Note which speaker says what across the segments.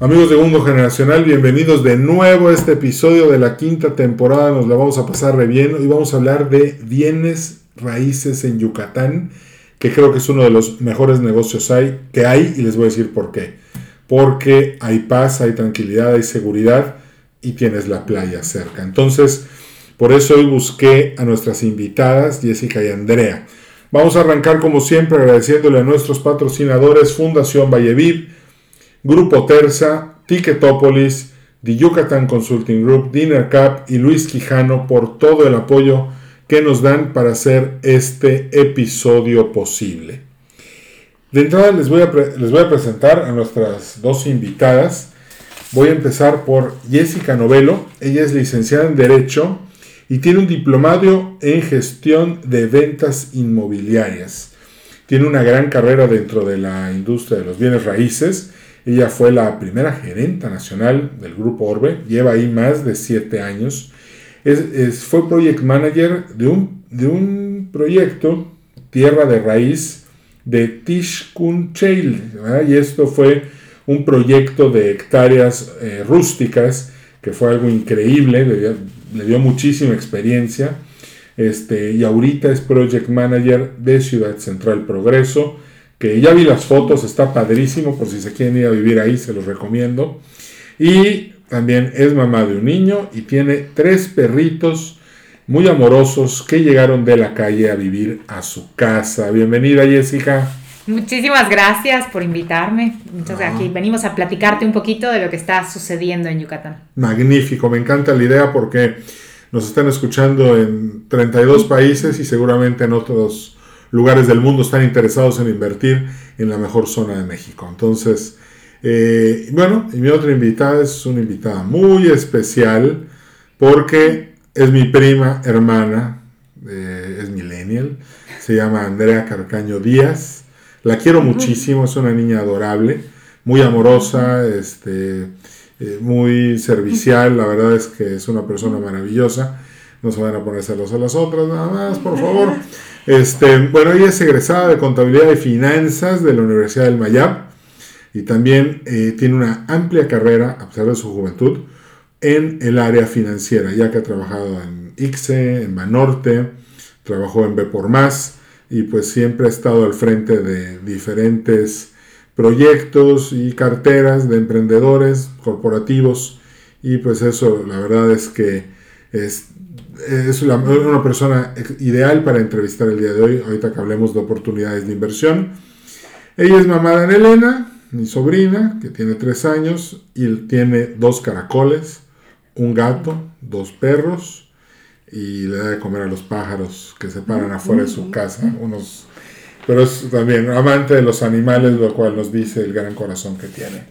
Speaker 1: Amigos de Mundo Generacional, bienvenidos de nuevo a este episodio de la quinta temporada. Nos la vamos a pasar re bien y vamos a hablar de bienes raíces en Yucatán, que creo que es uno de los mejores negocios hay, que hay y les voy a decir por qué. Porque hay paz, hay tranquilidad, hay seguridad y tienes la playa cerca. Entonces, por eso hoy busqué a nuestras invitadas, Jessica y Andrea. Vamos a arrancar como siempre agradeciéndole a nuestros patrocinadores Fundación Valleviv, Grupo Terza, Ticketopolis, The Yucatan Consulting Group, Dinner Cup y Luis Quijano por todo el apoyo que nos dan para hacer este episodio posible. De entrada les voy, a les voy a presentar a nuestras dos invitadas. Voy a empezar por Jessica Novelo. Ella es licenciada en Derecho y tiene un diplomado en gestión de ventas inmobiliarias. Tiene una gran carrera dentro de la industria de los bienes raíces ella fue la primera gerenta nacional del grupo Orbe, lleva ahí más de siete años. Es, fue project manager de un, de un proyecto, Tierra de Raíz, de Tishkun. Y esto fue un proyecto de hectáreas eh, rústicas que fue algo increíble, le dio, muchísima experiencia. Este, y ahorita es project manager de Ciudad Central Progreso que ya vi las fotos, está padrísimo, por si se quieren ir a vivir ahí, se los recomiendo. Y también es mamá de un niño y tiene tres perritos muy amorosos que llegaron de la calle a vivir a su casa. Bienvenida Jessica.
Speaker 2: Muchísimas gracias por invitarme. Entonces aquí venimos a platicarte un poquito de lo que está sucediendo en Yucatán.
Speaker 1: Magnífico, me encanta la idea porque nos están escuchando en 32 países y seguramente en otros lugares del mundo están interesados en invertir en la mejor zona de México. Entonces, eh, bueno, y mi otra invitada es una invitada muy especial porque es mi prima hermana, eh, es millennial, se llama Andrea Carcaño Díaz. La quiero muchísimo, es una niña adorable, muy amorosa, este, eh, muy servicial, la verdad es que es una persona maravillosa. No se van a poner celos a las otras, nada más, por favor. Este, bueno, ella es egresada de Contabilidad y Finanzas de la Universidad del Mayab y también eh, tiene una amplia carrera, a pesar de su juventud, en el área financiera, ya que ha trabajado en ICSE, en Banorte, trabajó en B por Más y pues siempre ha estado al frente de diferentes proyectos y carteras de emprendedores corporativos y pues eso la verdad es que es es una persona ideal para entrevistar el día de hoy, ahorita que hablemos de oportunidades de inversión. Ella es mamá de Elena, mi sobrina, que tiene tres años y tiene dos caracoles, un gato, dos perros y le da de comer a los pájaros que se paran afuera de su casa, unos pero es también amante de los animales, lo cual nos dice el gran corazón que tiene.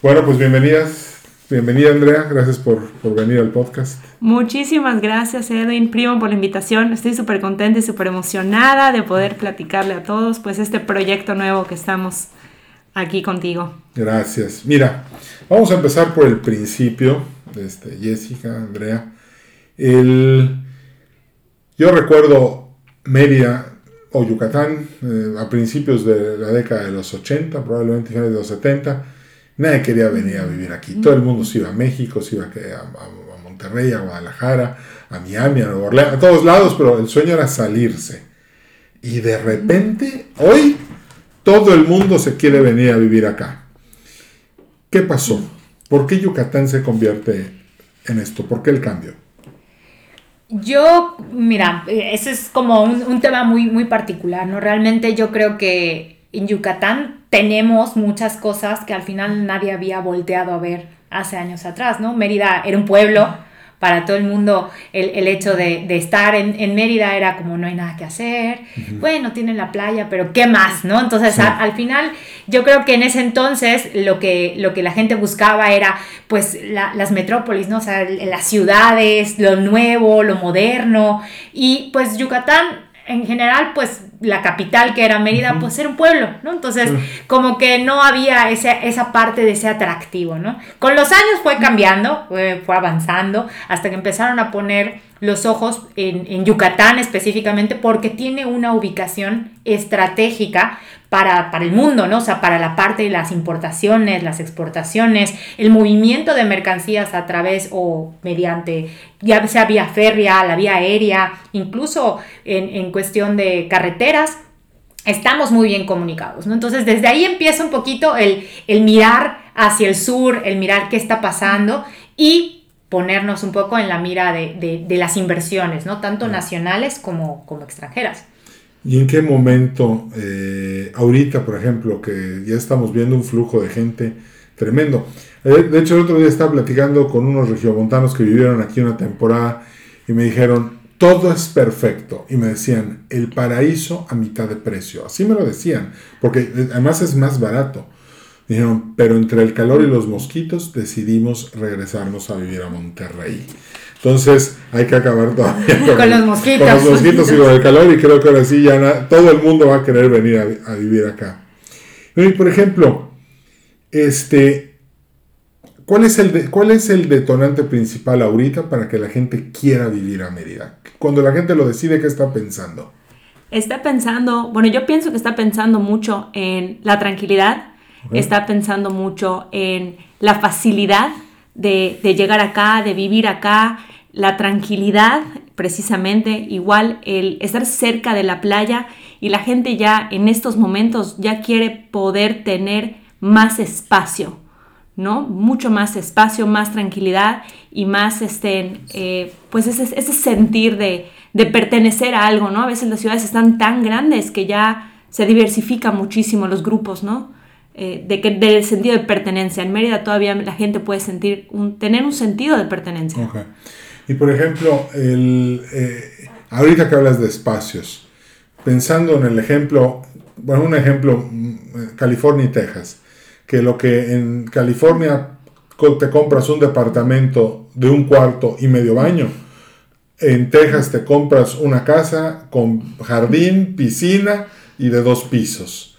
Speaker 1: Bueno, pues bienvenidas Bienvenida Andrea, gracias por, venir al podcast.
Speaker 2: Muchísimas gracias Edwin, primo, por la invitación. Estoy súper contenta y súper emocionada de poder platicarle a todos pues este proyecto nuevo que estamos aquí contigo.
Speaker 1: Gracias. Mira, vamos a empezar por el principio, este, Jessica, Andrea. El, yo recuerdo Mérida o Yucatán eh, a principios de la década de los 80, probablemente finales de los 70 Nadie quería venir a vivir aquí. Todo el mundo se iba a México, se iba a, Monterrey, a Guadalajara, a Miami, a Nueva Orleans, a todos lados, pero el sueño era salirse. Y de repente, hoy, todo el mundo se quiere venir a vivir acá. ¿Qué pasó? ¿Por qué Yucatán se convierte en esto? ¿Por qué el cambio?
Speaker 2: Yo, mira, ese es como un, un tema muy, muy particular, ¿no? Realmente yo creo que en Yucatán tenemos muchas cosas que al final nadie había volteado a ver hace años atrás, ¿no? Mérida era un pueblo
Speaker 3: para todo el mundo el, hecho de, estar en, Mérida era como no hay nada que hacer, bueno, tienen la playa, pero ¿qué más? ¿no? Entonces al final yo creo que en ese entonces lo que, lo que la gente buscaba era pues las metrópolis, ¿no? O sea, las ciudades, lo nuevo, lo moderno y pues Yucatán en general, pues la capital que era Mérida, pues era un pueblo, ¿no? Entonces, como que no había esa parte de ese atractivo, ¿no? Con los años fue cambiando, fue, avanzando, hasta que empezaron a poner los ojos en, en Yucatán específicamente, porque tiene una ubicación estratégica para, el mundo, ¿no? O sea, para la parte de las importaciones, las exportaciones, el movimiento de mercancías a través o mediante, ya sea vía férrea, la vía aérea, incluso en, cuestión de estamos muy bien comunicados, ¿no? Entonces, desde ahí empieza un poquito el, mirar hacia el sur, el mirar qué está pasando y ponernos un poco en la mira de, las inversiones, ¿no? Tanto nacionales como, como extranjeras.
Speaker 1: ¿Y en qué momento, eh, ahorita por ejemplo, que ya estamos viendo un flujo de gente tremendo? Eh, de hecho, el otro día estaba platicando con unos regiomontanos que vivieron aquí una temporada y me dijeron, todo es perfecto. Y me decían, el paraíso a mitad de precio. Así me lo decían, porque eh, además es más barato. Dijeron, pero entre el calor y los mosquitos decidimos regresarnos a vivir a Monterrey. Entonces hay que acabar todavía
Speaker 3: con, los mosquitos.
Speaker 1: Con los mosquitos y con el calor y creo que ahora sí ya todo el mundo va a querer venir a, vivir acá. Y por ejemplo, este, ¿cuál es, el ¿cuál es el detonante principal ahorita para que la gente quiera vivir a Mérida? Cuando la gente lo decide, ¿qué está pensando?
Speaker 2: Está pensando, bueno, yo pienso que está pensando mucho en la tranquilidad, está pensando mucho en la facilidad de, de, llegar acá, de vivir acá, la tranquilidad, precisamente, igual el estar cerca de la playa y la gente ya en estos momentos ya quiere poder tener más espacio, ¿no? Mucho más espacio, más tranquilidad y más, este, eh, pues ese, ese sentir de, de, pertenecer a algo, ¿no? A veces las ciudades están tan grandes que ya se diversifican muchísimo los grupos, ¿no? Eh, de que, del sentido de pertenencia. En Mérida todavía la gente puede sentir un, tener un sentido de pertenencia.
Speaker 1: Y por ejemplo, el, eh, ahorita que hablas de espacios, pensando en el ejemplo, bueno, un ejemplo, mm, California y Texas, que lo que en California te compras un departamento de un cuarto y medio baño, en Texas te compras una casa con jardín, piscina y de dos pisos.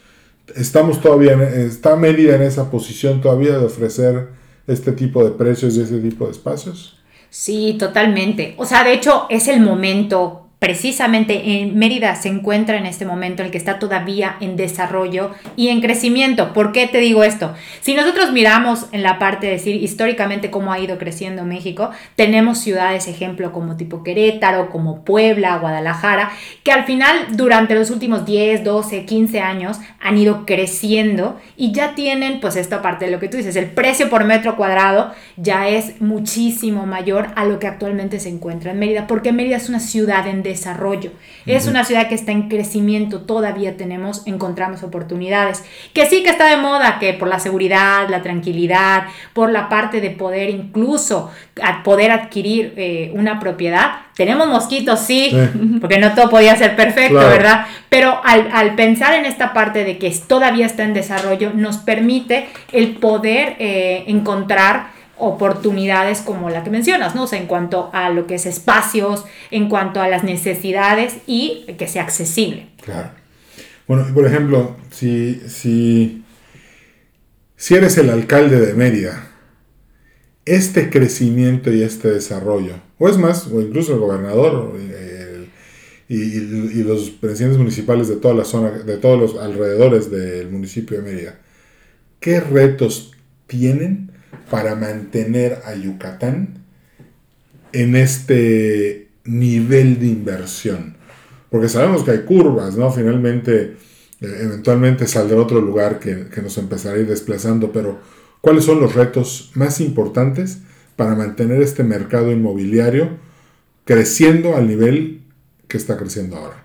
Speaker 1: Estamos todavía, está Mérida en esa posición todavía de ofrecer este tipo de precios y ese tipo de espacios.
Speaker 3: Sí, totalmente. O sea, de hecho es el momento precisamente en Mérida se encuentra en este momento el que está todavía en desarrollo y en crecimiento. ¿Por qué te digo esto? Si nosotros miramos en la parte de decir históricamente cómo ha ido creciendo México, tenemos ciudades, ejemplo, como tipo Querétaro, como Puebla, Guadalajara, que al final durante los últimos 10, 12, 15 años han ido creciendo y ya tienen pues esta parte de lo que tú dices, el precio por metro cuadrado ya es muchísimo mayor a lo que actualmente se encuentra en Mérida, porque Mérida es una ciudad en desarrollo. Es una ciudad que está en crecimiento, todavía tenemos, encontramos oportunidades. Que sí que está de moda, que por la seguridad, la tranquilidad, por la parte de poder incluso poder adquirir eh, una propiedad. Tenemos mosquitos, sí, porque no todo podía ser perfecto, ¿verdad? Pero al, pensar en esta parte de que todavía está en desarrollo, nos permite el poder eh, encontrar oportunidades como la que mencionas, ¿no? O sea, en cuanto a lo que es espacios, en cuanto a las necesidades y que sea accesible.
Speaker 1: Claro. Bueno, por ejemplo, si, si, si eres el alcalde de Mérida, este crecimiento y este desarrollo, o es más, o incluso el gobernador y, y, los presidentes municipales de toda la zona, de todos los alrededores del municipio de Mérida, ¿qué retos tienen para mantener a Yucatán en este nivel de inversión. Porque sabemos que hay curvas, ¿no? Finalmente, eh, eventualmente saldrá otro lugar que, que nos empezará a ir desplazando, pero ¿cuáles son los retos más importantes para mantener este mercado inmobiliario creciendo al nivel que está creciendo ahora?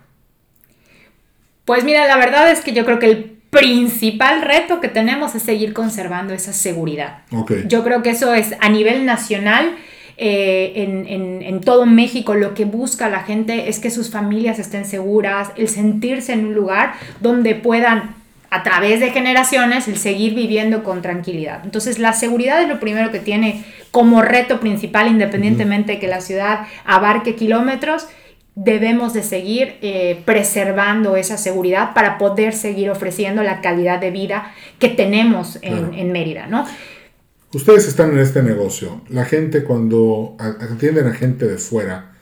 Speaker 3: Pues mira, la verdad es que yo creo que el principal reto que tenemos es seguir conservando esa seguridad. Yo creo que eso es a nivel nacional. eh, en, todo México lo que busca la gente es que sus familias estén seguras, el sentirse en un lugar donde puedan a través de generaciones el seguir viviendo con tranquilidad. Entonces la seguridad es lo primero que tiene como reto principal, independientemente de que la ciudad abarque kilómetros, debemos de seguir eh, preservando esa seguridad para poder seguir ofreciendo la calidad de vida que tenemos en, en Mérida, ¿no?
Speaker 1: Ustedes están en este negocio. La gente cuando atienden a gente de fuera,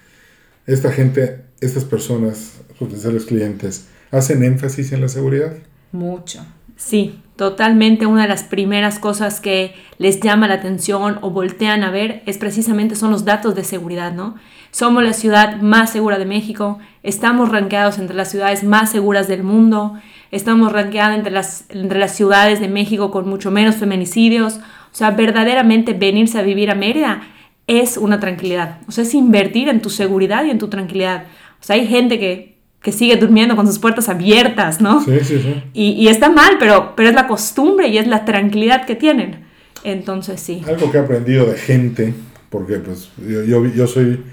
Speaker 1: esta gente, estas personas, potenciales clientes, ¿hacen énfasis en la seguridad?
Speaker 3: Mucho.
Speaker 2: Sí, totalmente una de las primeras cosas que les llama la atención o voltean a ver es precisamente son los datos de seguridad, ¿no? Somos la ciudad más segura de México, estamos rankeados entre las ciudades más seguras del mundo, estamos rankeados entre las, entre las ciudades de México con mucho menos feminicidios, o sea, verdaderamente venirse a vivir a Mérida es una tranquilidad. O sea, es invertir en tu seguridad y en tu tranquilidad. O sea, hay gente que, que sigue durmiendo con sus puertas abiertas, ¿no?
Speaker 1: Sí, sí, sí.
Speaker 2: Y, y, está mal, pero, pero es la costumbre y es la tranquilidad que tienen. Entonces, sí.
Speaker 1: Algo que he aprendido de gente, porque pues yo, yo, yo soy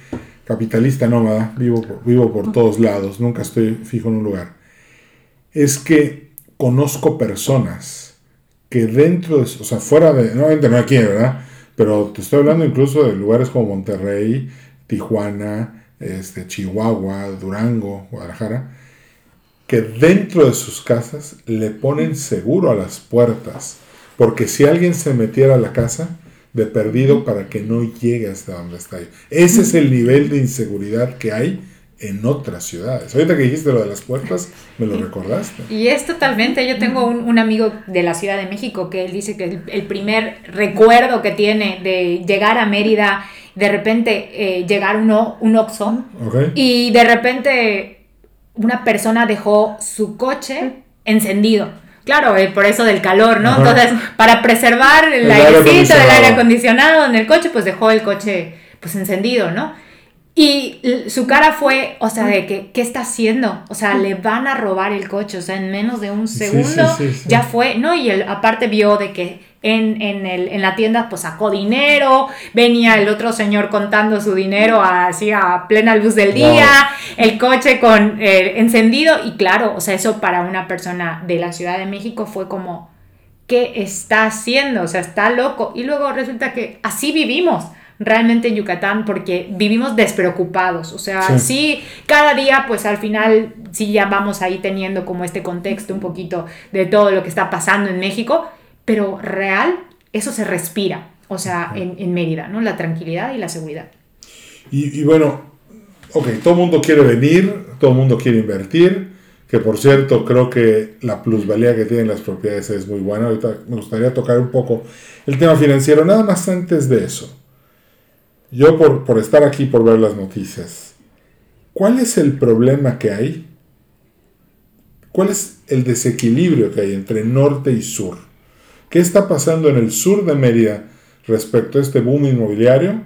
Speaker 1: capitalista nómada, vivo, vivo por todos lados, nunca estoy fijo en un lugar, es que conozco personas que dentro, de, o sea, fuera de, no, no aquí, ¿verdad? Pero te estoy hablando incluso de lugares como Monterrey, Tijuana, este, Chihuahua, Durango, Guadalajara, que dentro de sus casas le ponen seguro a las puertas, porque si alguien se metiera a la casa, de perdido para que no llegue hasta donde está. Ese es el nivel de inseguridad que hay en otras ciudades. Ahorita que dijiste lo de las puertas, me lo recordaste.
Speaker 3: Y es totalmente, yo tengo un, amigo de la Ciudad de México que él dice que el, primer recuerdo que tiene de llegar a Mérida, de repente eh, llegar uno, un Oxxo y de repente una persona dejó su coche encendido. Claro, eh, por eso del calor, ¿no? Entonces, para preservar el, el airecito del aire acondicionado en el coche, pues dejó el coche pues encendido, ¿no? Y su cara fue, o sea, de que, ¿qué está haciendo? O sea, le van a robar el coche, o sea, en menos de un segundo ya fue, ¿no? Y él aparte vio de que en, en, el, en, la tienda pues sacó dinero, venía el otro señor contando su dinero así a plena luz del día, el coche con eh, encendido y claro, o sea, eso para una persona de la Ciudad de México fue como, ¿qué está haciendo? O sea, está loco. Y luego resulta que así vivimos realmente en Yucatán porque vivimos despreocupados. O sea, sí. cada día pues al final sí ya vamos ahí teniendo como este contexto un poquito de todo lo que está pasando en México, pero real, eso se respira, o sea, en, Mérida, ¿no? La tranquilidad y la seguridad.
Speaker 1: Y, bueno, ok, todo el mundo quiere venir, todo el mundo quiere invertir, que por cierto creo que la plusvalía que tienen las propiedades es muy buena. Ahorita me gustaría tocar un poco el tema financiero, nada más antes de eso. Yo por, por estar aquí, por ver las noticias, ¿cuál es el problema que hay? ¿Cuál es el desequilibrio que hay entre norte y sur? ¿Qué está pasando en el sur de Mérida respecto a este boom inmobiliario?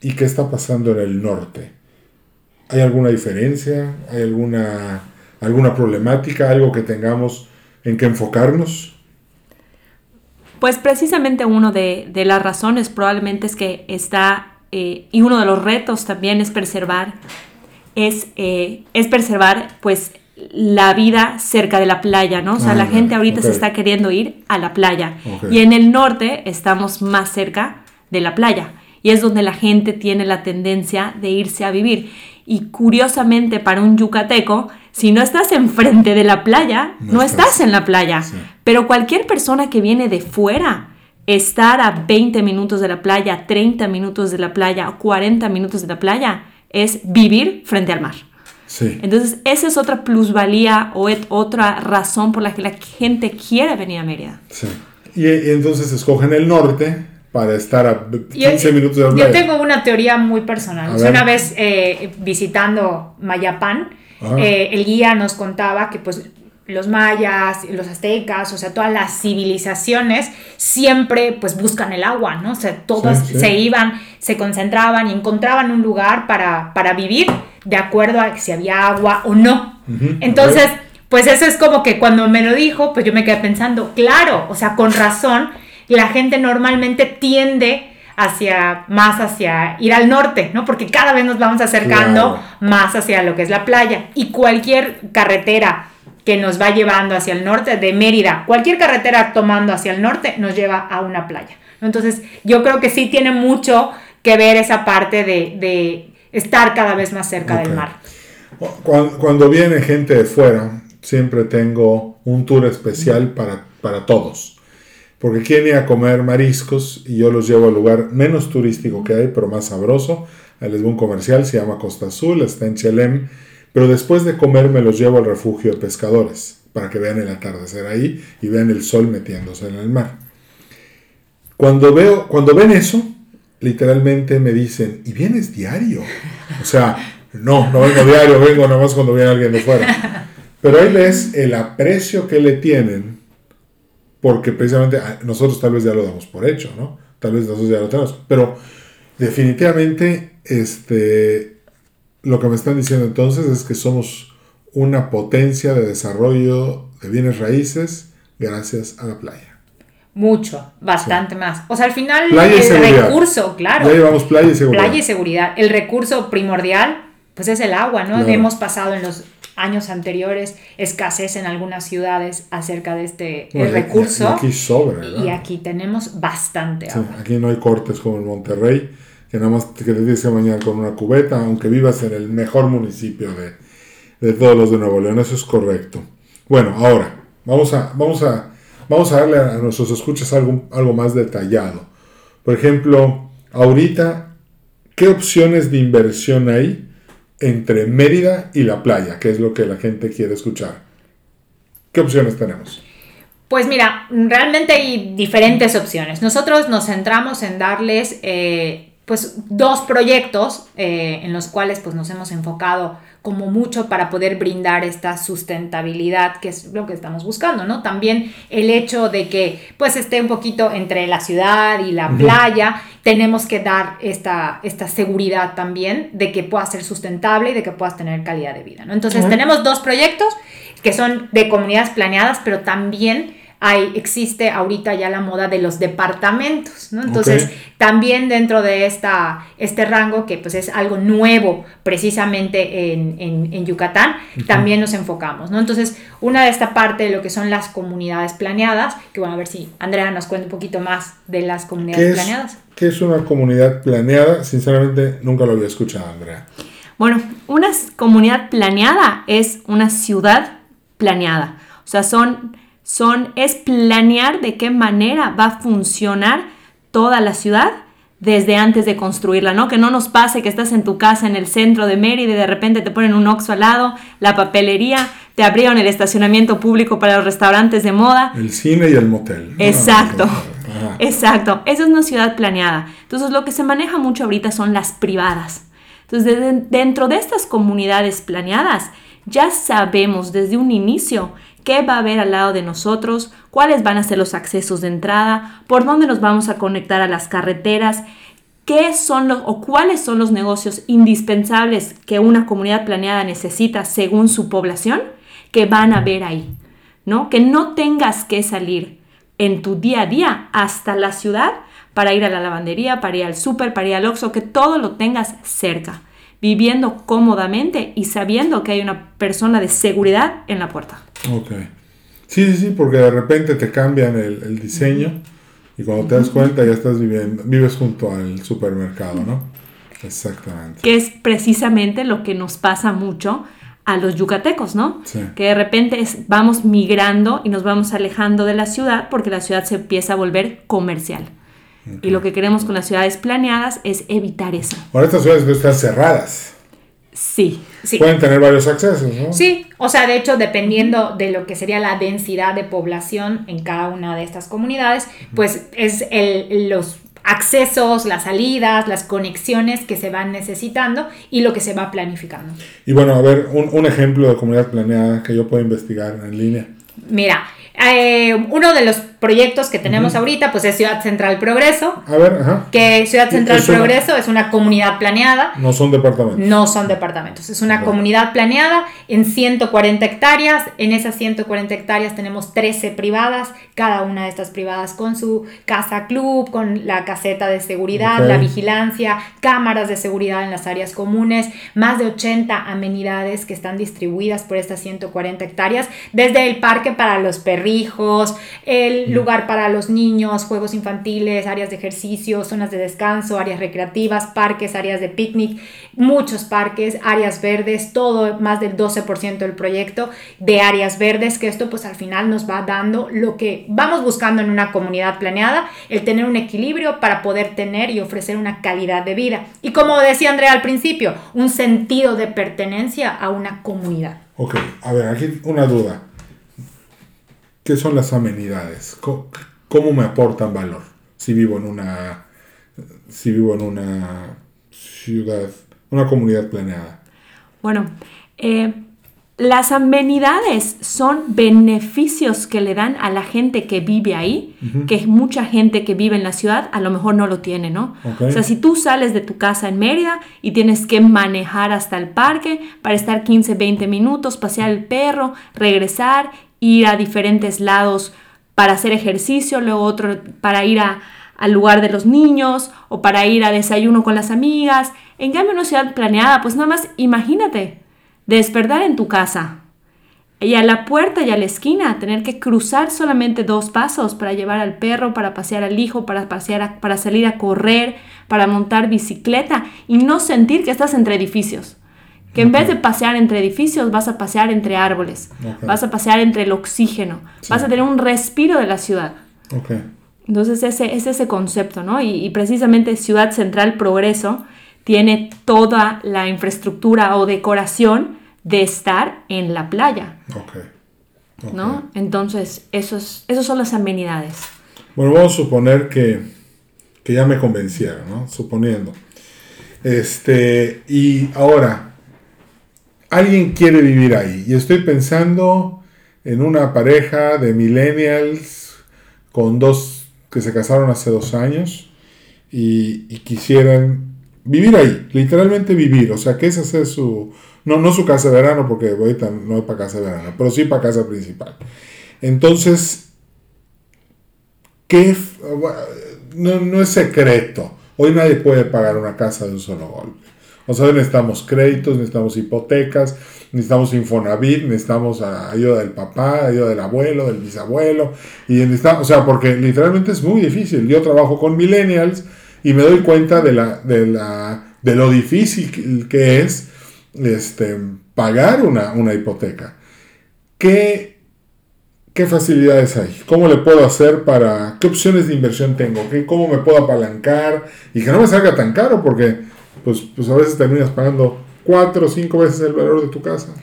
Speaker 1: ¿Y qué está pasando en el norte? ¿Hay alguna diferencia? ¿Hay alguna, alguna problemática? ¿Algo que tengamos en que enfocarnos?
Speaker 2: Pues precisamente uno de, de las razones probablemente es que está eh, y uno de los retos también es preservar, es, eh, es preservar pues la vida cerca de la playa, ¿no? O sea, la ah, gente ahorita se está queriendo ir a la playa y en el norte estamos más cerca de la playa y es donde la gente tiene la tendencia de irse a vivir. Y curiosamente para un yucateco, si no estás enfrente de la playa, no, estás, en la playa. Pero cualquier persona que viene de fuera, estar a 20 minutos de la playa, 30 minutos de la playa, 40 minutos de la playa, es vivir frente al mar.
Speaker 1: Sí.
Speaker 2: Entonces, esa es otra plusvalía o otra razón por la que la gente quiere venir a Mérida.
Speaker 1: Sí. Y, entonces escogen el norte para estar a 15 minutos de la playa.
Speaker 3: Yo tengo una teoría muy personal. una vez eh, visitando Mayapán, eh, el guía nos contaba que pues los mayas, los aztecas, o sea, todas las civilizaciones siempre pues buscan el agua, ¿no? O sea, todas se iban, se concentraban y encontraban un lugar para, para vivir de acuerdo a si había agua o no. Entonces, pues eso es como que cuando me lo dijo, pues yo me quedé pensando, claro, o sea, con razón, la gente normalmente tiende hacia más hacia ir al norte, ¿no? Porque cada vez nos vamos acercando más hacia lo que es la playa y cualquier carretera que nos va llevando hacia el norte de Mérida, cualquier carretera tomando hacia el norte nos lleva a una playa. Entonces, yo creo que sí tiene mucho que ver esa parte de, estar cada vez más cerca del mar.
Speaker 1: Cuando, viene gente de fuera, siempre tengo un tour especial para, para todos. Porque quieren ir a comer mariscos y yo los llevo al lugar menos turístico que hay, pero más sabroso. Ahí les un comercial, se llama Costa Azul, está en Chelem. Pero después de comer me los llevo al refugio de pescadores para que vean el atardecer ahí y vean el sol metiéndose en el mar. Cuando, veo, cuando ven eso, literalmente me dicen, ¿y vienes diario? O sea, no, no vengo diario, vengo nada más cuando viene alguien de fuera. Pero ahí ves el aprecio que le tienen, porque precisamente ah, nosotros tal vez ya lo damos por hecho, ¿no? Tal vez nosotros ya lo tenemos. Pero definitivamente, este, lo que me están diciendo entonces es que somos una potencia de desarrollo de bienes raíces gracias a la playa.
Speaker 3: Mucho, bastante más. O sea, al final el recurso, claro.
Speaker 1: Ya llevamos playa y seguridad.
Speaker 3: Playa y seguridad. El recurso primordial, pues es el agua, ¿no? Hemos pasado en los años anteriores escasez en algunas ciudades acerca de este recurso.
Speaker 1: Y, aquí sobra,
Speaker 3: Y aquí tenemos bastante agua.
Speaker 1: aquí no hay cortes como en Monterrey que nada más que te tienes que bañar con una cubeta, aunque vivas en el mejor municipio de, de todos los de Nuevo León. Eso es correcto. Bueno, ahora, vamos a, vamos a, vamos a darle a nuestros escuchas algo, algo más detallado. Por ejemplo, ahorita, ¿qué opciones de inversión hay entre Mérida y la playa? Que es lo que la gente quiere escuchar. ¿Qué opciones tenemos?
Speaker 3: Pues mira, realmente hay diferentes opciones. Nosotros nos centramos en darles eh, pues dos proyectos eh, en los cuales pues nos hemos enfocado como mucho para poder brindar esta sustentabilidad que es lo que estamos buscando, ¿no? También el hecho de que pues esté un poquito entre la ciudad y la playa, tenemos que dar esta, esta seguridad también de que pueda ser sustentable y de que puedas tener calidad de vida, ¿no? Entonces tenemos dos proyectos que son de comunidades planeadas, pero también hay, existe ahorita ya la moda de los departamentos, ¿no? Entonces, también dentro de esta, este rango, que pues es algo nuevo precisamente en, en, Yucatán, también nos enfocamos, ¿no? Entonces, una de esta parte de lo que son las comunidades planeadas, que bueno, a ver si Andrea nos cuenta un poquito más de las comunidades planeadas.
Speaker 1: ¿Qué es una comunidad planeada? Sinceramente, nunca lo había escuchado, Andrea.
Speaker 2: Bueno, una comunidad planeada es una ciudad planeada. O sea, son son, es planear de qué manera va a funcionar toda la ciudad desde antes de construirla, ¿no? Que no nos pase que estás en tu casa en el centro de Mérida y de repente te ponen un oxo al lado, la papelería, te abrieron el estacionamiento público para los restaurantes de moda.
Speaker 1: El cine y el motel.
Speaker 2: Exacto, exacto. Esa es una ciudad planeada. Entonces lo que se maneja mucho ahorita son las privadas. Entonces dentro de estas comunidades planeadas ya sabemos desde un inicio qué va a haber al lado de nosotros, cuáles van a ser los accesos de entrada, por dónde nos vamos a conectar a las carreteras, qué son los o cuáles son los negocios indispensables que una comunidad planeada necesita según su población que van a ver ahí, ¿no? Que no tengas que salir en tu día a día hasta la ciudad para ir a la lavandería, para ir al súper, para ir al Oxxo, que todo lo tengas cerca, viviendo cómodamente y sabiendo que hay una persona de seguridad en la puerta.
Speaker 1: Ok. Sí, sí, sí, porque de repente te cambian el, diseño y cuando te das cuenta ya estás viviendo, vives junto al supermercado, ¿no? Exactamente.
Speaker 2: Que es precisamente lo que nos pasa mucho a los yucatecos, ¿no? Sí. Que de repente vamos migrando y nos vamos alejando de la ciudad porque la ciudad se empieza a volver comercial. Y lo que queremos con las ciudades planeadas es evitar eso.
Speaker 1: Ahora estas ciudades están cerradas.
Speaker 2: Sí, sí.
Speaker 1: Pueden tener varios accesos, ¿no?
Speaker 3: Sí, o sea, de hecho, dependiendo de lo que sería la densidad de población en cada una de estas comunidades, pues es el, los accesos, las salidas, las conexiones que se van necesitando y lo que se va planificando.
Speaker 1: Y bueno, a ver, un, un ejemplo de comunidad planeada que yo puedo investigar en línea.
Speaker 3: Mira, eh, uno de los proyectos que tenemos ahorita, pues es Ciudad Central Progreso.
Speaker 1: A ver, ajá.
Speaker 3: Que Ciudad Central
Speaker 1: Es una-
Speaker 3: Progreso es una comunidad planeada.
Speaker 1: No son departamentos.
Speaker 3: No son departamentos, es una comunidad planeada en 140 hectáreas. En esas 140 hectáreas tenemos 13 privadas, cada una de estas privadas con su casa club, con la caseta de seguridad, la vigilancia, cámaras de seguridad en las áreas comunes, más de 80 amenidades que están distribuidas por estas 140 hectáreas, desde el parque para los perrijos, el lugar para los niños, juegos infantiles, áreas de ejercicio, zonas de descanso, áreas recreativas, parques, áreas de picnic, muchos parques, áreas verdes, todo más del 12% del proyecto de áreas verdes, que esto pues al final nos va dando lo que vamos buscando en una comunidad planeada, el tener un equilibrio para poder tener y ofrecer una calidad de vida. Y como decía Andrea al principio, un sentido de pertenencia a una comunidad.
Speaker 1: Ok, a ver, aquí una duda. ¿Qué son las amenidades? ¿Cómo, cómo me aportan valor si vivo en una si vivo en una ciudad, una comunidad planeada?
Speaker 2: Bueno, eh, las amenidades son beneficios que le dan a la gente que vive ahí, que mucha gente que vive en la ciudad a lo mejor no lo tiene, ¿no? O sea, si tú sales de tu casa en Mérida y tienes que manejar hasta el parque para estar 15, 20 minutos, pasear el perro, regresar, ir a diferentes lados para hacer ejercicio, luego otro para ir al lugar de los niños o para ir a desayuno con las amigas. En cambio, una ciudad planeada, pues nada más imagínate, despertar en tu casa y a la puerta y a la esquina tener que cruzar solamente dos pasos para llevar al perro, para pasear al hijo, para, pasear para salir a correr, para montar bicicleta y no sentir que estás entre edificios. Que en vez de pasear entre edificios vas a pasear entre árboles, vas a pasear entre el oxígeno, vas a tener un respiro de la ciudad.
Speaker 1: Ok,
Speaker 2: Entonces ese es ese concepto, ¿no? Y, y precisamente Ciudad Central Progreso tiene toda la infraestructura o decoración de estar en la playa. ¿no? Entonces esos, esos son las amenidades.
Speaker 1: Bueno, vamos a suponer que, que ya me convencieron, ¿no? Suponiendo. Este, y ahora, alguien quiere vivir ahí. Y estoy pensando en una pareja de millennials con dos que se casaron hace dos años y, quisieran vivir ahí, literalmente vivir. O sea, que esa sea su. No, no su casa de verano, porque ahorita no es para casa de verano, pero sí para casa principal. Entonces, ¿qué no, no es secreto. Hoy nadie puede pagar una casa de un solo golpe. Hoy necesitamos créditos, necesitamos hipotecas, necesitamos Infonavit, necesitamos a- ayuda del papá, ayuda del abuelo, del bisabuelo. Y necesitamos, o sea, porque literalmente es muy difícil. Yo trabajo con millennials y me doy cuenta de, la, de, la, de lo difícil que es este, pagar una, una hipoteca. ¿Qué, ¿Qué facilidades hay? ¿Cómo le puedo hacer para... ¿Qué opciones de inversión tengo? ¿Qué, ¿Cómo me puedo apalancar? Y que no me salga tan caro porque pues, pues a veces terminas pagando cuatro o cinco veces el valor de tu casa.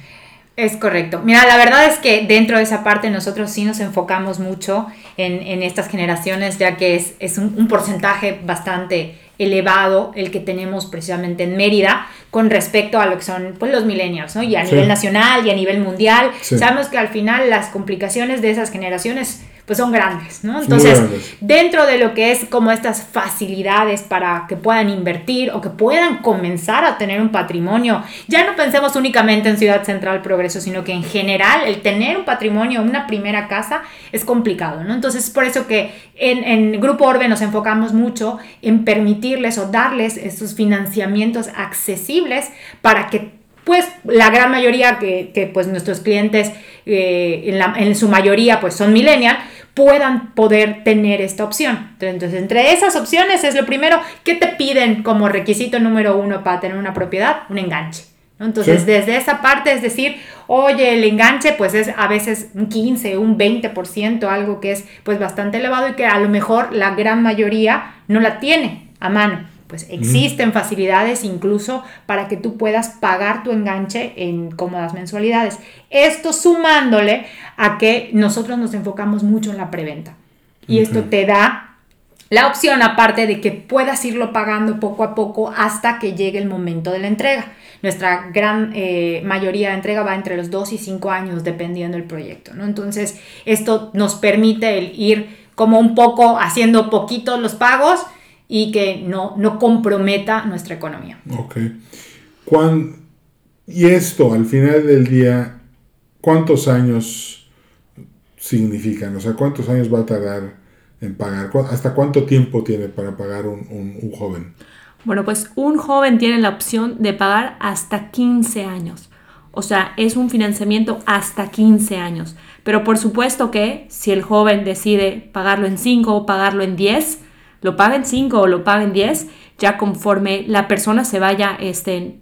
Speaker 3: Es correcto. Mira, la verdad es que dentro de esa parte nosotros sí nos enfocamos mucho en, en estas generaciones, ya que es, es un, un porcentaje bastante elevado el que tenemos precisamente en Mérida con respecto a lo que son pues, los millennials, ¿no? Y a
Speaker 1: Sí.
Speaker 3: nivel nacional y a nivel mundial.
Speaker 1: Sí.
Speaker 3: Sabemos que al final las complicaciones de esas generaciones pues son grandes, ¿no? Entonces,
Speaker 1: grandes.
Speaker 3: dentro de lo que es como estas facilidades para que puedan invertir o que puedan comenzar a tener un patrimonio, ya no pensemos únicamente en Ciudad Central Progreso, sino que en general el tener un patrimonio, una primera casa, es complicado, ¿no? Entonces, es por eso que en, en Grupo Orbe nos enfocamos mucho en permitirles o darles esos financiamientos accesibles para que pues la gran mayoría que, que, pues nuestros clientes eh, en, la- en su mayoría pues son millennial puedan poder tener esta opción. Entonces, entre esas opciones es lo primero, ¿qué te piden como requisito número uno para tener una propiedad? Un enganche. Entonces,
Speaker 1: Sí.
Speaker 3: desde esa parte es decir, oye, el enganche pues es a veces un 15, un 20%, algo que es pues bastante elevado y que a lo mejor la gran mayoría no la tiene a mano. Pues existen facilidades incluso para que tú puedas pagar tu enganche en cómodas mensualidades. Esto sumándole a que nosotros nos enfocamos mucho en la preventa. Y esto te da la opción aparte de que puedas irlo pagando poco a poco hasta que llegue el momento de la entrega. Nuestra gran eh, mayoría de entrega va entre los 2 y 5 años dependiendo del proyecto, ¿no? Entonces, esto nos permite el ir como un poco haciendo poquitos los pagos y que no, no comprometa nuestra economía.
Speaker 1: Ok. ¿Cuán, y esto, al final del día, ¿cuántos años significan? O sea, ¿cuántos años va a tardar en pagar? ¿Cu- ¿Hasta cuánto tiempo tiene para pagar un, un- un joven?
Speaker 2: Bueno, pues un joven tiene la opción de pagar hasta 15 años. O sea, es un financiamiento hasta 15 años. Pero por supuesto que si el joven decide pagarlo en 5 o pagarlo en 10, lo paga en 5 o lo paga en 10, ya conforme la persona se vaya este,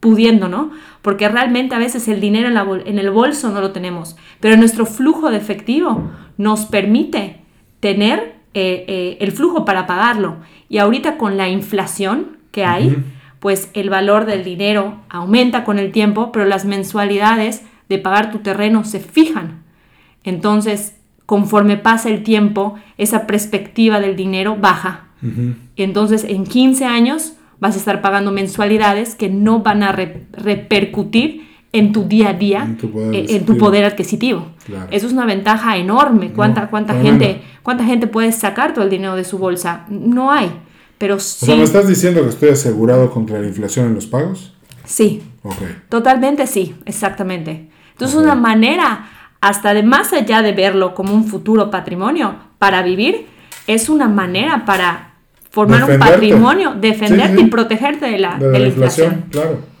Speaker 2: pudiendo, ¿no? Porque realmente a veces el dinero en, la bol- en el bolso no lo tenemos, pero nuestro flujo de efectivo nos permite tener eh, eh, el flujo para pagarlo. Y ahorita con la inflación que hay, pues el valor del dinero aumenta con el tiempo, pero las mensualidades de pagar tu terreno se fijan. Entonces, conforme pasa el tiempo, esa perspectiva del dinero baja.
Speaker 1: Ujú.
Speaker 2: Entonces, en 15 años vas a estar pagando mensualidades que no van a re- repercutir en tu día a día,
Speaker 1: En tu poder
Speaker 2: eh, en tu
Speaker 1: adquisitivo.
Speaker 2: poder adquisitivo.
Speaker 1: Claro.
Speaker 2: Eso es una ventaja enorme. ¿Cuánta,
Speaker 1: No,
Speaker 2: cuánta, gente, ¿Cuánta gente puede sacar todo el dinero de su bolsa? No hay. Pero
Speaker 1: O
Speaker 2: sí,
Speaker 1: sea, ¿me estás diciendo que estoy asegurado contra la inflación en los pagos?
Speaker 2: sí,
Speaker 1: Ok.
Speaker 2: Totalmente sí, exactamente. Entonces
Speaker 1: Ok.
Speaker 2: una manera, hasta de más allá de verlo como un futuro patrimonio para vivir, es una manera para formar un patrimonio, defenderte
Speaker 1: Sí, sí.
Speaker 2: y protegerte de la,
Speaker 1: De
Speaker 2: de
Speaker 1: la
Speaker 2: la
Speaker 1: inflación,
Speaker 2: inflación.
Speaker 1: claro.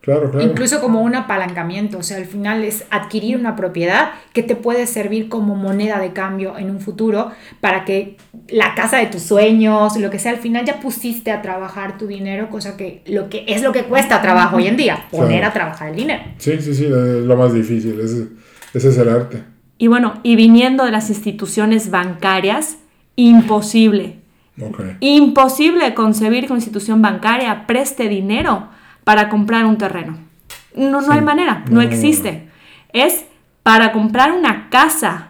Speaker 1: Claro, claro.
Speaker 3: Incluso como un apalancamiento, o sea, al final es adquirir una propiedad que te puede servir como moneda de cambio en un futuro para que la casa de tus sueños, lo que sea, al final ya pusiste a trabajar tu dinero, cosa que, lo que es lo que cuesta trabajo hoy en día, poner
Speaker 1: Claro.
Speaker 3: a trabajar el dinero.
Speaker 1: Sí, sí, sí, es lo más difícil. Ese es el arte.
Speaker 2: Y bueno, y viniendo de las instituciones bancarias, imposible.
Speaker 1: Ok.
Speaker 2: Imposible concebir que una institución bancaria preste dinero para comprar un terreno. No, no
Speaker 1: Sí.
Speaker 2: hay manera, no,
Speaker 1: No.
Speaker 2: existe. Es para comprar una casa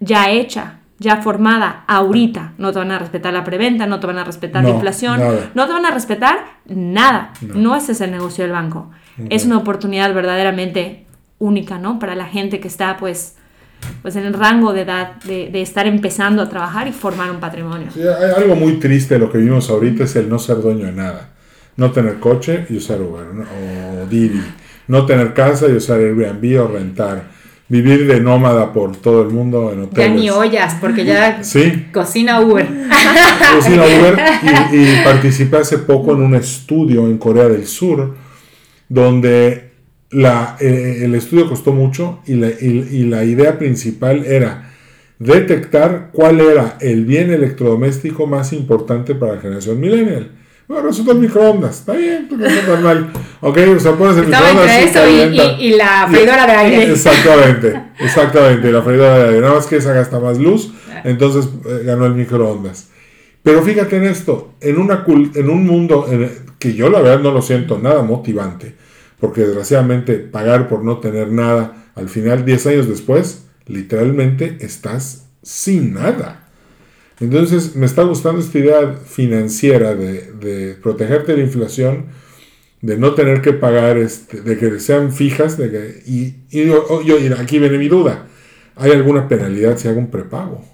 Speaker 2: ya hecha, ya formada ahorita. No te van a respetar la preventa, no te van a respetar la inflación,
Speaker 1: nada.
Speaker 2: no te van a respetar nada.
Speaker 1: No.
Speaker 2: No, ese es el negocio del banco. Es una oportunidad verdaderamente única, ¿no? Para la gente que está, pues, pues en el rango de edad de, de estar empezando a trabajar y formar un patrimonio.
Speaker 1: Sí, hay algo muy triste de lo que vivimos ahorita es el no ser dueño de nada. No tener coche y usar Uber ¿no? o Didi. No tener casa y usar Airbnb o rentar. Vivir de nómada por todo el mundo en
Speaker 3: Ya
Speaker 1: hoteles.
Speaker 3: ni ollas, porque ya
Speaker 1: Sí,
Speaker 3: cocina Uber.
Speaker 1: cocina Uber y, y participé hace poco en un estudio en Corea del Sur donde la, eh, el estudio costó mucho y la, y- y la idea principal era detectar cuál era el bien electrodoméstico más importante para la generación millennial. Bueno, resulta el microondas, está bien, pues no está tan mal. Ok, o sea, pones el
Speaker 3: Estaba
Speaker 1: microondas
Speaker 3: entre eso y,
Speaker 1: calienta.
Speaker 3: y- y la freidora de aire.
Speaker 1: Exactamente, exactamente, la freidora de aire. Nada más que esa gasta más luz, entonces eh, ganó el microondas. Pero fíjate en esto, en, una, en un mundo en que yo la verdad no lo siento nada motivante, porque desgraciadamente pagar por no tener nada, al final, 10 años después, literalmente estás sin nada. Entonces me está gustando esta idea financiera de, protegerte de la inflación, de no tener que pagar, este, de que sean fijas, de que, y, yo- yo- aquí viene mi duda, ¿hay alguna penalidad si hago un prepago?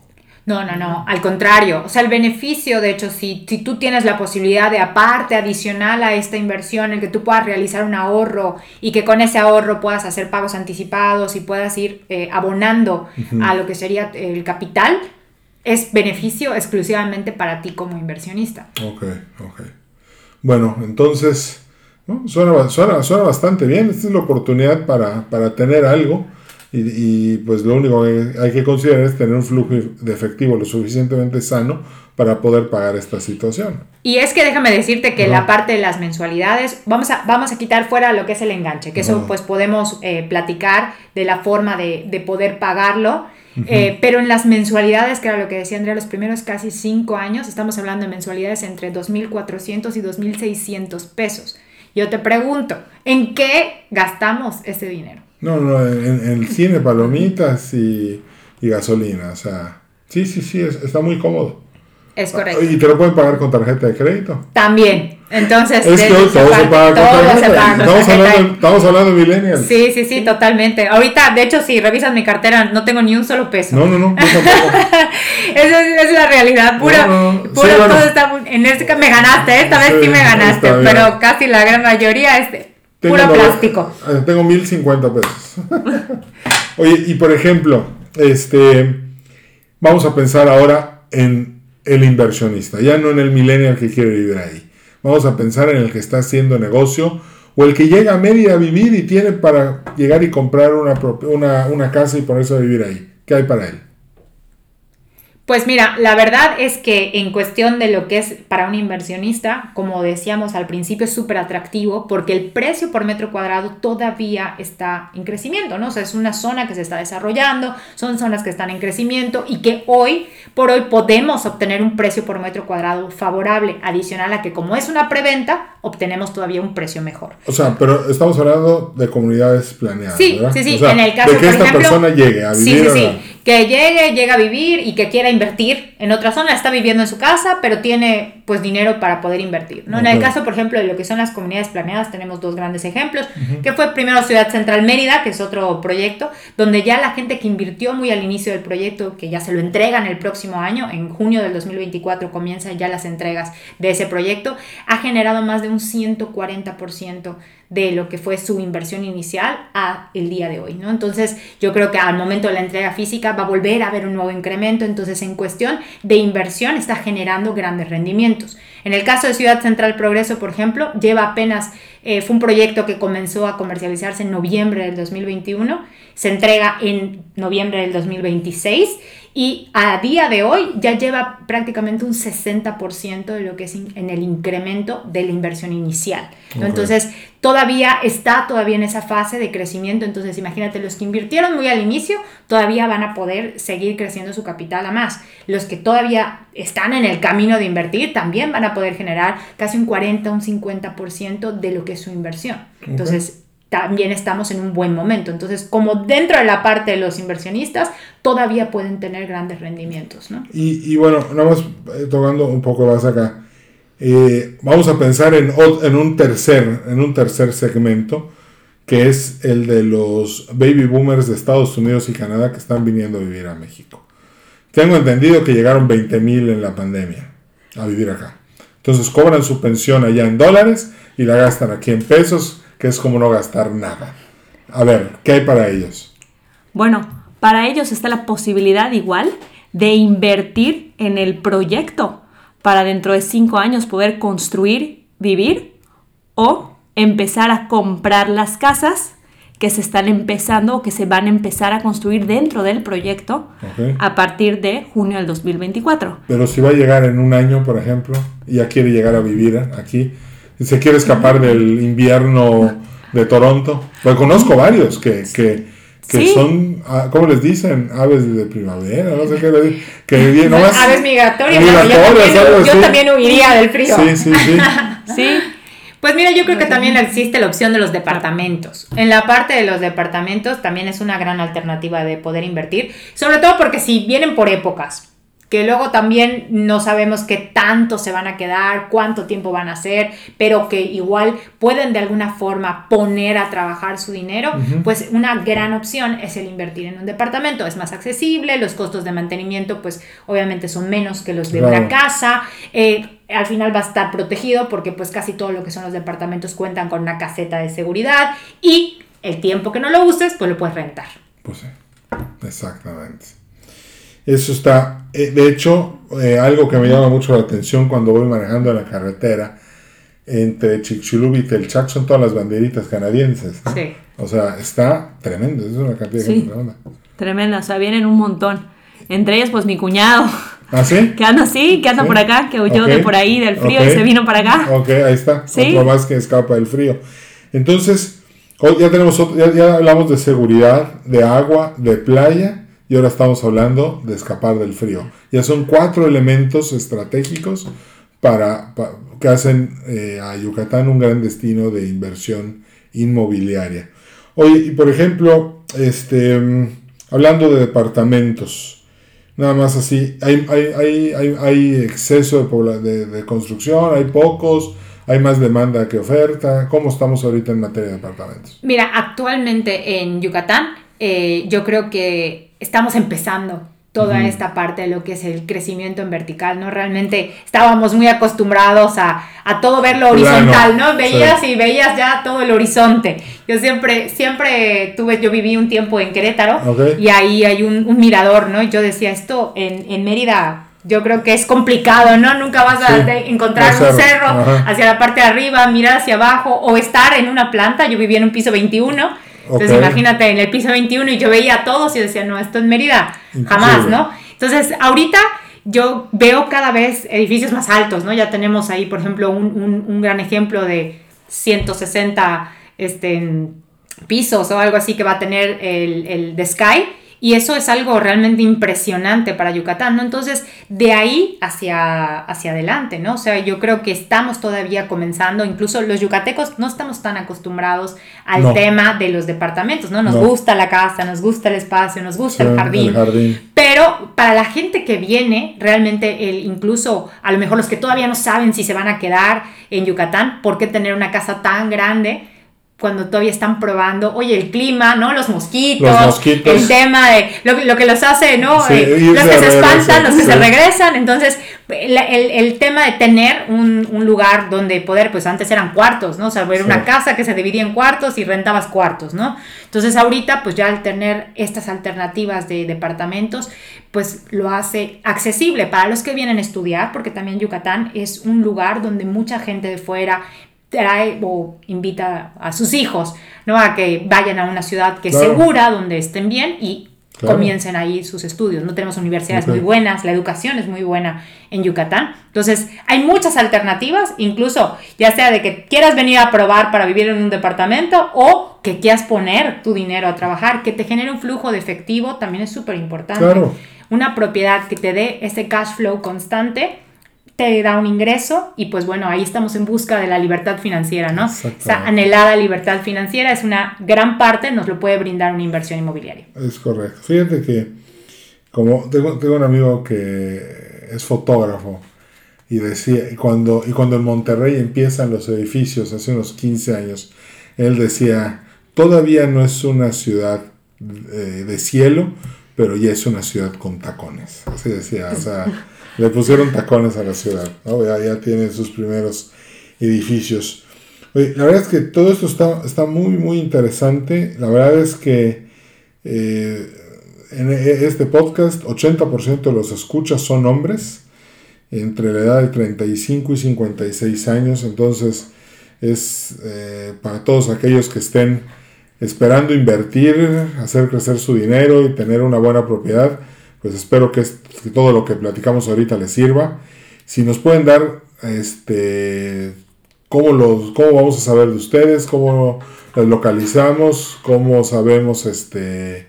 Speaker 3: No, no, no, al contrario. O sea, el beneficio, de hecho, si, si tú tienes la posibilidad de aparte, adicional a esta inversión, el que tú puedas realizar un ahorro y que con ese ahorro puedas hacer pagos anticipados y puedas ir eh, abonando a lo que sería el capital, es beneficio exclusivamente para ti como inversionista.
Speaker 1: Ok, ok. Bueno, entonces, ¿no? suena, suena, suena bastante bien. Esta es la oportunidad para, para tener algo. Y, y, pues lo único que hay que considerar es tener un flujo de efectivo lo suficientemente sano para poder pagar esta situación.
Speaker 3: Y es que déjame decirte que la parte de las mensualidades, vamos a, vamos a quitar fuera lo que es el enganche, que eso pues podemos eh, platicar de la forma de, de poder pagarlo. Eh, pero en las mensualidades, que era lo que decía Andrea, los primeros casi cinco años, estamos hablando de mensualidades entre 2.400 y 2.600 pesos. Yo te pregunto, ¿en qué gastamos ese dinero?
Speaker 1: No, no, en, en el cine, palomitas y, y gasolina. O sea, sí, sí, sí, es- está muy cómodo.
Speaker 3: Es correcto.
Speaker 1: Y te lo pueden pagar con tarjeta de crédito.
Speaker 3: También, Entonces,
Speaker 1: Es todo se paga con
Speaker 3: todo
Speaker 1: tarjeta. Estamos hablando, estamos hablando de millennials.
Speaker 3: Sí, sí, sí, totalmente. Ahorita, de hecho, si revisas mi cartera, no tengo ni un solo peso.
Speaker 1: No, no, no, yo.
Speaker 3: Esa es, es la realidad, pura,
Speaker 1: No, no,
Speaker 3: pura
Speaker 1: sí, bueno.
Speaker 3: todo está en este me ganaste, esta vez sí
Speaker 1: Sí,
Speaker 3: me ganaste, pero casi la gran mayoría es de
Speaker 1: Tengo
Speaker 3: puro plástico.
Speaker 1: eh, Tengo 1050 pesos. Oye, y por ejemplo, este, vamos a pensar ahora en el inversionista, ya no en el millennial que quiere vivir ahí. Vamos a pensar en el que está haciendo negocio o el que llega a Mérida a vivir y tiene para llegar y comprar una, una, una casa y ponerse a vivir ahí. ¿Qué hay para él?
Speaker 3: Pues mira, la verdad es que en cuestión de lo que es para un inversionista, como decíamos al principio, es súper atractivo porque el precio por metro cuadrado todavía está en crecimiento, ¿no? O sea, es una zona que se está desarrollando, son zonas que están en crecimiento y que hoy por hoy podemos obtener un precio por metro cuadrado favorable, adicional a que como es una preventa, obtenemos todavía un precio mejor.
Speaker 1: O sea, pero estamos hablando de comunidades planeadas.
Speaker 3: Sí,
Speaker 1: ¿verdad?
Speaker 3: sí, sí.
Speaker 1: O sea,
Speaker 3: en el caso,
Speaker 1: de que
Speaker 3: por
Speaker 1: esta
Speaker 3: ejemplo,
Speaker 1: persona llegue a
Speaker 3: sí,
Speaker 1: vivir.
Speaker 3: sí, sí.
Speaker 1: a-
Speaker 3: Que llegue, llega a vivir y que quiera invertir en otra zona, está viviendo en su casa, pero tiene pues dinero para poder invertir. ¿no? En el caso, por ejemplo, de lo que son las comunidades planeadas, tenemos dos grandes ejemplos, que fue primero Ciudad Central Mérida, que es otro proyecto, donde ya la gente que invirtió muy al inicio del proyecto, que ya se lo entregan el próximo año, en junio del 2024 comienzan ya las entregas de ese proyecto, ha generado más de un 140% de lo que fue su inversión inicial a el día de hoy, ¿no? Entonces, yo creo que al momento de la entrega física va a volver a haber un nuevo incremento, entonces en cuestión de inversión está generando grandes rendimientos. En el caso de Ciudad Central Progreso, por ejemplo, lleva apenas, eh, fue un proyecto que comenzó a comercializarse en noviembre del 2021, se entrega en noviembre del 2026 y a día de hoy ya lleva prácticamente un 60% de lo que es en el incremento de la inversión inicial. Entonces, todavía está todavía en esa fase de crecimiento. Entonces, imagínate, los que invirtieron muy al inicio todavía van a poder seguir creciendo su capital a más. Los que todavía están en el camino de invertir también van a poder generar casi un 40, un 50% de lo que es su inversión. Entonces, también estamos en un buen momento. Entonces, como dentro de la parte de los inversionistas, todavía pueden tener grandes rendimientos, ¿no?
Speaker 1: Y, y bueno, más eh, tocando un poco más acá. eh, vamos a pensar en, en, un tercer, en un tercer segmento, que es el de los baby boomers de Estados Unidos y Canadá que están viniendo a vivir a México. Tengo entendido que llegaron 20 mil en la pandemia a vivir acá. Entonces cobran su pensión allá en dólares y la gastan aquí en pesos, que es como no gastar nada. A ver, ¿qué hay para ellos?
Speaker 2: Bueno, para ellos está la posibilidad igual de invertir en el proyecto para dentro de cinco años poder construir, vivir o empezar a comprar las casas que se están empezando o que se van a empezar a construir dentro del proyecto a partir de junio del 2024.
Speaker 1: Pero si va a llegar en un año, por ejemplo, y ya quiere llegar a vivir aquí, se quiere escapar del invierno de Toronto, pues conozco varios que, que, que
Speaker 2: Sí.
Speaker 1: son, ah, ¿cómo les dicen? Aves de primavera, no sé qué, le di- que vienen nomás-
Speaker 3: Aves migratorias,
Speaker 1: migratorias,
Speaker 3: yo, también, yo también huiría del frío.
Speaker 1: Sí, sí, sí.
Speaker 2: Sí,
Speaker 3: Pues mira, yo creo que también existe la opción de los departamentos. En la parte de los departamentos también es una gran alternativa de poder invertir, sobre todo porque si vienen por épocas, que luego también no sabemos qué tanto se van a quedar, cuánto tiempo van a hacer, pero que igual pueden de alguna forma poner a trabajar su dinero, pues una gran opción es el invertir en un departamento. Es más accesible, los costos de mantenimiento pues obviamente son menos que los de
Speaker 1: Claro.
Speaker 3: una casa. eh, al final va a estar protegido porque pues casi todo lo que son los departamentos cuentan con una caseta de seguridad y el tiempo que no lo uses pues lo puedes rentar.
Speaker 1: Pues sí, exactamente. Eso está, eh, de hecho, eh, algo que me llama mucho la atención cuando voy manejando en la carretera entre Chicxulub y Telchac son todas las banderitas canadienses. ¿no?
Speaker 3: Sí.
Speaker 1: O sea, está tremendo, es una cantidad de
Speaker 2: Sí.
Speaker 1: gente tremenda.
Speaker 2: tremenda, o sea, vienen un montón. Entre ellos, pues mi cuñado,
Speaker 1: ¿Ah, sí?
Speaker 2: que anda así, que anda
Speaker 1: Sí.
Speaker 2: por acá, que huyó de por ahí del frío y se vino para acá.
Speaker 1: Ok, ahí está.
Speaker 2: Sí.
Speaker 1: Otro más que escapa del frío. Entonces, hoy ya tenemos otro- ya, ya hablamos de seguridad, de agua, de playa y ahora estamos hablando de escapar del frío. Ya son cuatro elementos estratégicos para, pa- que hacen eh, a Yucatán un gran destino de inversión inmobiliaria. Oye, y por ejemplo, este, mm, hablando de departamentos, Nada más así. Hay, hay, hay, hay, exceso de construcción, hay pocos, ¿Hay más demanda que oferta? ¿Cómo estamos ahorita en materia de departamentos?
Speaker 3: Mira, actualmente en Yucatán eh, yo creo que estamos empezando toda esta parte de lo que es el crecimiento en vertical, ¿no? Realmente estábamos muy acostumbrados a, a todo verlo horizontal, ¿no? Veías y veías ya todo el horizonte. Yo siempre, siempre tuve, yo viví un tiempo en Querétaro y ahí hay un, un, mirador, ¿no? Y yo decía, esto en, en Mérida yo creo que es complicado, ¿no? Nunca vas a encontrar un cerro, hacia la parte de arriba, mirar hacia abajo o estar en una planta. Yo vivía en un piso 21 entonces imagínate en el piso 21 y yo veía a todos y decía, no, esto es Mérida, jamás, ¿no? Entonces ahorita yo veo cada vez edificios más altos, ¿no? Ya tenemos ahí, por ejemplo, un, un, gran ejemplo de 160 este, pisos o algo así que va a tener el, el The Sky y eso es algo realmente impresionante para Yucatán, ¿no? Entonces, de ahí hacia, hacia adelante, ¿no? O sea, yo creo que estamos todavía comenzando, incluso los yucatecos no estamos tan acostumbrados al tema de los departamentos, ¿no? Nos gusta la casa, nos gusta el espacio, nos gusta el, jardín, el, jardín, Pero para la gente que viene, realmente, el, incluso a lo mejor los que todavía no saben si se van a quedar en Yucatán, ¿por qué tener una casa tan grande? Cuando todavía están probando, oye, el clima, ¿no? Los mosquitos, el tema de lo, que los hace, ¿no? Eh, los que se espantan, los que se regresan. Entonces, el, el, tema de tener un, un, lugar donde poder, pues antes eran cuartos, ¿no? O sea, era una casa que se dividía en cuartos y rentabas cuartos, ¿no? Entonces, ahorita, pues ya al tener estas alternativas de departamentos, pues lo hace accesible para los que vienen a estudiar, porque también Yucatán es un lugar donde mucha gente de fuera trae o invita a sus hijos, ¿no? A que vayan a una ciudad que es segura, donde estén bien y comiencen ahí sus estudios. No tenemos universidades muy buenas, la educación es muy buena en Yucatán. Entonces, hay muchas alternativas, incluso ya sea de que quieras venir a probar para vivir en un departamento o que quieras poner tu dinero a trabajar, que te genere un flujo de efectivo, también es súper importante. Una propiedad que te dé ese cash flow constante te da un ingreso y pues bueno, ahí estamos en busca de la libertad financiera, ¿no? Esa anhelada libertad financiera es una gran parte, nos lo puede brindar una inversión inmobiliaria.
Speaker 1: Es correcto. Fíjate que como tengo, tengo un amigo que es fotógrafo y decía, y cuando, y cuando en Monterrey empiezan los edificios hace unos 15 años, él decía, todavía no es una ciudad eh, de cielo, pero ya es una ciudad con tacones. Así decía, o sea... Le pusieron tacones a la ciudad, ya, tiene sus primeros edificios. la verdad es que todo esto está, está muy, muy interesante. La verdad es que eh, en este podcast 80% de los escuchas son hombres entre la edad de 35 y 56 años. Entonces es eh, para todos aquellos que estén esperando invertir, hacer crecer su dinero y tener una buena propiedad pues espero que, todo lo que platicamos ahorita les sirva. Si nos pueden dar, este, cómo, los, cómo vamos a saber de ustedes, cómo los localizamos, cómo sabemos, este,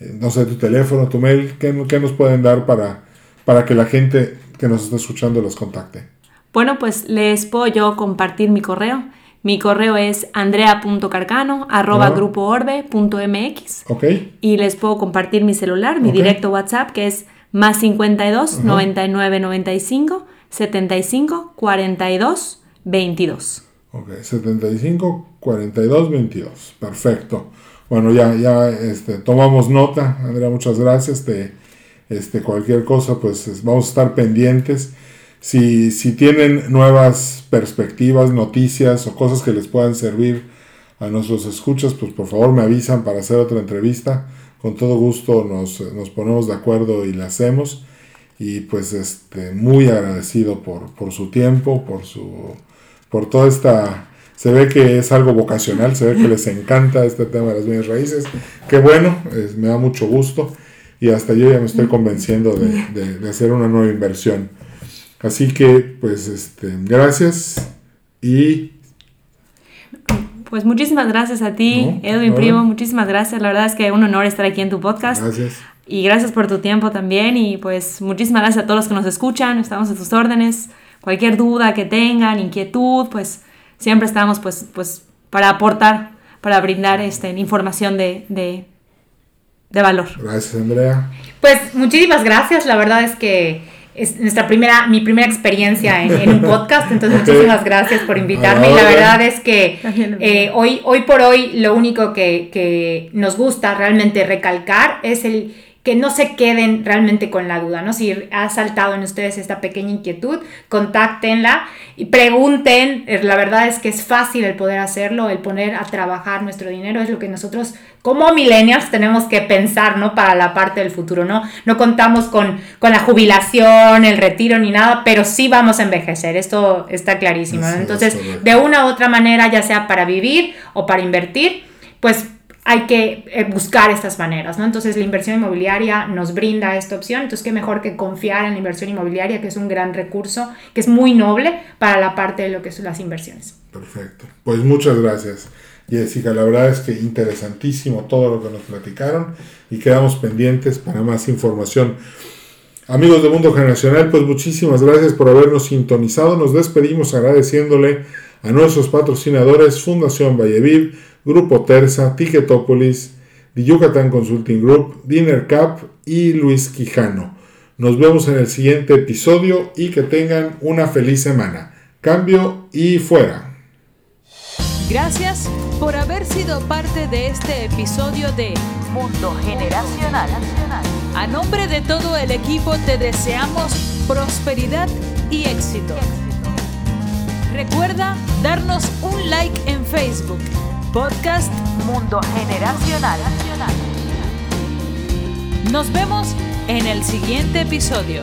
Speaker 1: no sé, tu teléfono, tu mail, qué, qué nos pueden dar para, para que la gente que nos está escuchando los contacte.
Speaker 2: Bueno, pues les puedo yo compartir mi correo. Mi correo es andrea.carcano.grupoorbe.mx.
Speaker 1: Ok.
Speaker 2: Y les puedo compartir mi celular, mi directo WhatsApp, que es más 52 99 95 75 42 22.
Speaker 1: Ok, 75 42 22. Perfecto. Bueno, ya, ya este, tomamos nota. Andrea, muchas gracias. De, este, cualquier cosa, pues vamos a estar pendientes. Si, si tienen nuevas perspectivas, noticias o cosas que les puedan servir a nuestros escuchas, pues por favor me avisan para hacer otra entrevista. Con todo gusto nos, nos ponemos de acuerdo y la hacemos. Y pues este, muy agradecido por, por su tiempo, por, su, por toda esta... Se ve que es algo vocacional, se ve que les encanta este tema de las bienes raíces. Qué bueno, me da mucho gusto. Y hasta yo ya me estoy convenciendo de, de, de hacer una nueva inversión. Así que, pues, este, gracias y...
Speaker 2: Pues muchísimas gracias a ti, Edwin Primo, muchísimas gracias. La verdad es que es un honor estar aquí en tu podcast.
Speaker 1: Gracias.
Speaker 2: Y gracias por tu tiempo también. Y pues muchísimas gracias a todos los que nos escuchan. Estamos a tus órdenes. Cualquier duda que tengan, inquietud, pues siempre estamos pues, pues para aportar, para brindar este, información de, de, de valor.
Speaker 1: Gracias, Andrea.
Speaker 3: Pues muchísimas gracias. La verdad es que es nuestra primera, mi primera experiencia en, un podcast, entonces muchísimas gracias por invitarme. Y la verdad es que eh, hoy, hoy por hoy lo único que, que nos gusta realmente recalcar es el que no se queden realmente con la duda, ¿no? Si ha saltado en ustedes esta pequeña inquietud, contáctenla y pregunten. Eh, la verdad es que es fácil el poder hacerlo, el poner a trabajar nuestro dinero, es lo que nosotros como millennials tenemos que pensar, ¿no? Para la parte del futuro, ¿no? No contamos con, con la jubilación, el retiro ni nada, pero sí vamos a envejecer, esto está clarísimo, Entonces, de una u otra manera, ya sea para vivir o para invertir, pues hay que eh, buscar estas maneras, ¿no? Entonces la inversión inmobiliaria nos brinda esta opción, entonces qué mejor que confiar en la inversión inmobiliaria, que es un gran recurso, que es muy noble para la parte de lo que son las inversiones.
Speaker 1: Perfecto, pues muchas gracias. Jessica, la verdad es que interesantísimo todo lo que nos platicaron y quedamos pendientes para más información. Amigos de Mundo Generacional, pues muchísimas gracias por habernos sintonizado. Nos despedimos agradeciéndole a nuestros patrocinadores Fundación Valleviv, Grupo Terza, Ticketopolis, The Yucatán Consulting Group, Dinner Cup y Luis Quijano. Nos vemos en el siguiente episodio y que tengan una feliz semana. Cambio y fuera.
Speaker 4: Gracias por haber sido parte de este episodio de Mundo Generacional. A nombre de todo el equipo te deseamos prosperidad y éxito. Recuerda darnos un like en Facebook Podcast Mundo Generacional. Nos vemos en el siguiente episodio.